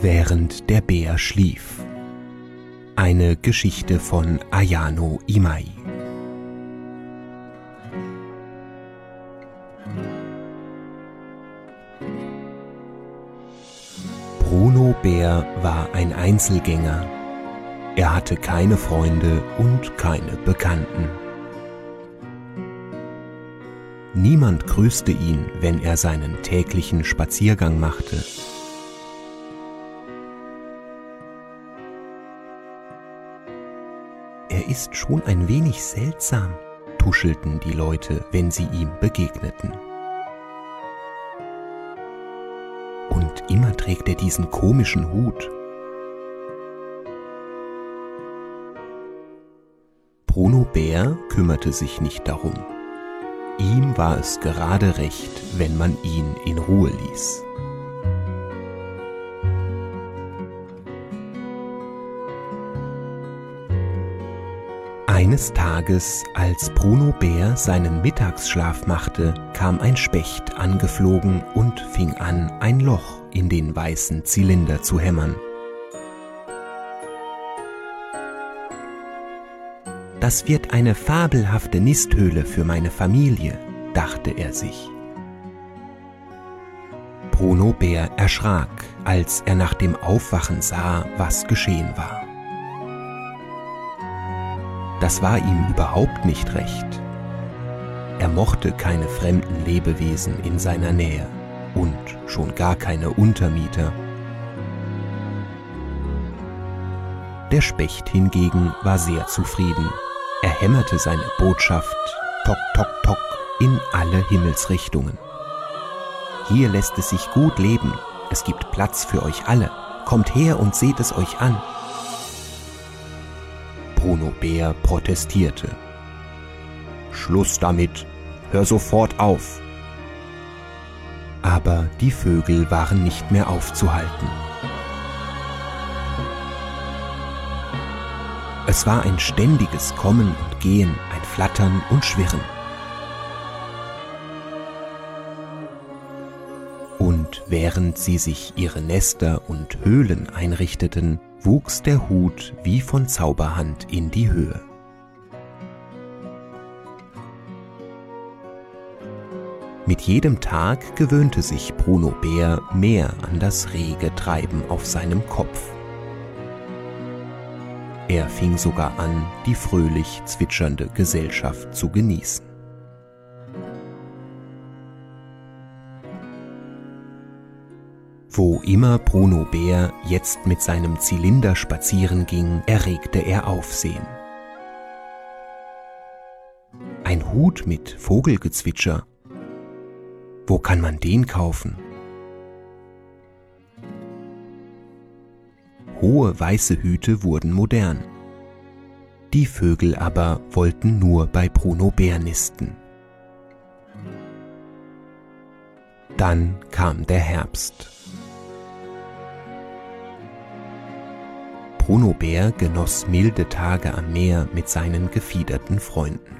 während der Bär schlief. Eine Geschichte von Ayano Imai. Bruno Bär war ein Einzelgänger. Er hatte keine Freunde und keine Bekannten. Niemand grüßte ihn, wenn er seinen täglichen Spaziergang machte. Ist schon ein wenig seltsam, tuschelten die Leute, wenn sie ihm begegneten. Und immer trägt er diesen komischen Hut. Bruno Bär kümmerte sich nicht darum. Ihm war es gerade recht, wenn man ihn in Ruhe ließ. Eines Tages, als Bruno Bär seinen Mittagsschlaf machte, kam ein Specht angeflogen und fing an, ein Loch in den weißen Zylinder zu hämmern. Das wird eine fabelhafte Nisthöhle für meine Familie, dachte er sich. Bruno Bär erschrak, als er nach dem Aufwachen sah, was geschehen war. Das war ihm überhaupt nicht recht. Er mochte keine fremden Lebewesen in seiner Nähe und schon gar keine Untermieter. Der Specht hingegen war sehr zufrieden er hämmerte seine Botschaft Tok, Tok, Tok in alle Himmelsrichtungen. Hier lässt es sich gut leben, es gibt Platz für euch alle, kommt her und seht es euch an. Bruno Bär protestierte. Schluss damit, hör sofort auf. Aber die Vögel waren nicht mehr aufzuhalten. Es war ein ständiges Kommen und Gehen, ein Flattern und Schwirren. Und während sie sich ihre Nester und Höhlen einrichteten, wuchs der Hut wie von Zauberhand in die Höhe. Mit jedem Tag gewöhnte sich Bruno Bär mehr an das rege Treiben auf seinem Kopf. Er fing sogar an, die fröhlich zwitschernde Gesellschaft zu genießen. Wo immer Bruno Bär jetzt mit seinem Zylinder spazieren ging, erregte er Aufsehen. Ein Hut mit Vogelgezwitscher. Wo kann man den kaufen? Hohe weiße Hüte wurden modern. Die Vögel aber wollten nur bei Bruno Bär nisten. Dann kam der Herbst. Bruno Bär genoss milde Tage am Meer mit seinen gefiederten Freunden.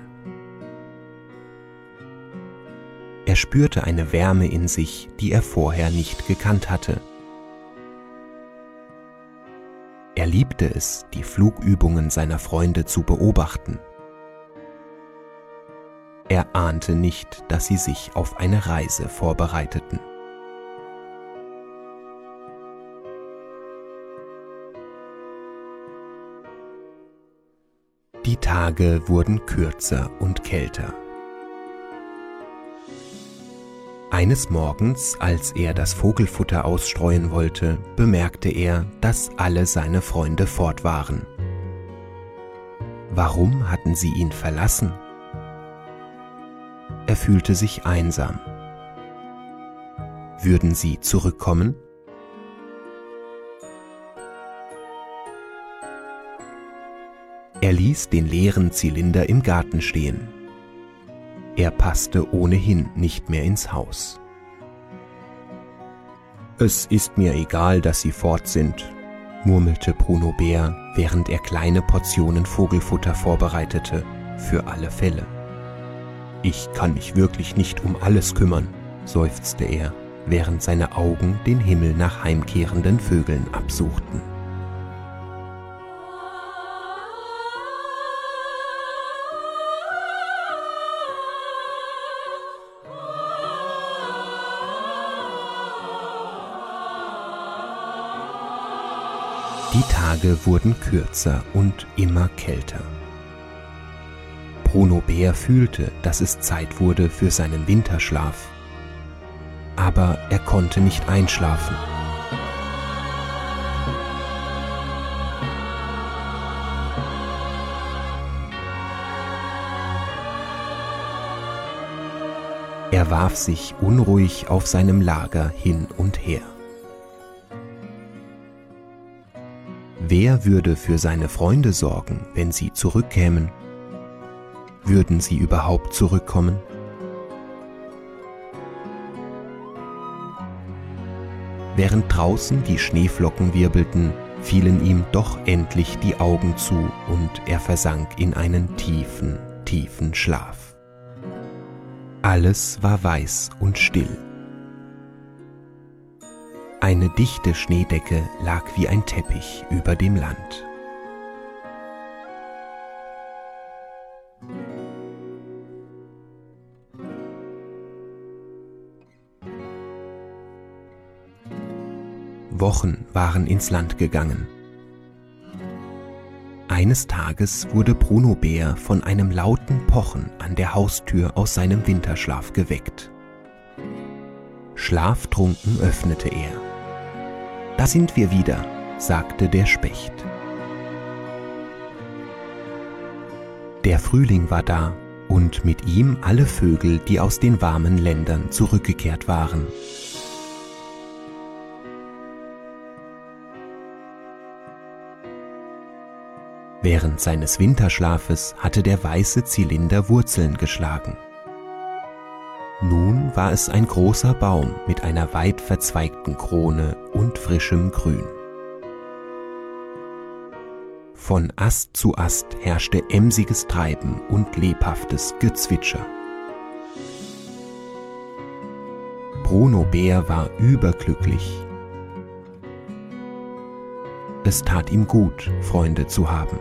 Er spürte eine Wärme in sich, die er vorher nicht gekannt hatte. Er liebte es, die Flugübungen seiner Freunde zu beobachten. Er ahnte nicht, dass sie sich auf eine Reise vorbereiteten. Die Tage wurden kürzer und kälter. Eines Morgens, als er das Vogelfutter ausstreuen wollte, bemerkte er, dass alle seine Freunde fort waren. Warum hatten sie ihn verlassen? Er fühlte sich einsam. Würden sie zurückkommen? Er ließ den leeren Zylinder im Garten stehen. Er passte ohnehin nicht mehr ins Haus. Es ist mir egal, dass Sie fort sind, murmelte Bruno Bär, während er kleine Portionen Vogelfutter vorbereitete, für alle Fälle. Ich kann mich wirklich nicht um alles kümmern, seufzte er, während seine Augen den Himmel nach heimkehrenden Vögeln absuchten. Die Tage wurden kürzer und immer kälter. Bruno Bär fühlte, dass es Zeit wurde für seinen Winterschlaf. Aber er konnte nicht einschlafen. Er warf sich unruhig auf seinem Lager hin und her. Wer würde für seine Freunde sorgen, wenn sie zurückkämen? Würden sie überhaupt zurückkommen? Während draußen die Schneeflocken wirbelten, fielen ihm doch endlich die Augen zu und er versank in einen tiefen, tiefen Schlaf. Alles war weiß und still. Eine dichte Schneedecke lag wie ein Teppich über dem Land. Wochen waren ins Land gegangen. Eines Tages wurde Bruno Bär von einem lauten Pochen an der Haustür aus seinem Winterschlaf geweckt. Schlaftrunken öffnete er. Da sind wir wieder, sagte der Specht. Der Frühling war da und mit ihm alle Vögel, die aus den warmen Ländern zurückgekehrt waren. Während seines Winterschlafes hatte der weiße Zylinder Wurzeln geschlagen. War es ein großer Baum mit einer weit verzweigten Krone und frischem Grün. Von Ast zu Ast herrschte emsiges Treiben und lebhaftes Gezwitscher. Bruno Bär war überglücklich. Es tat ihm gut, Freunde zu haben.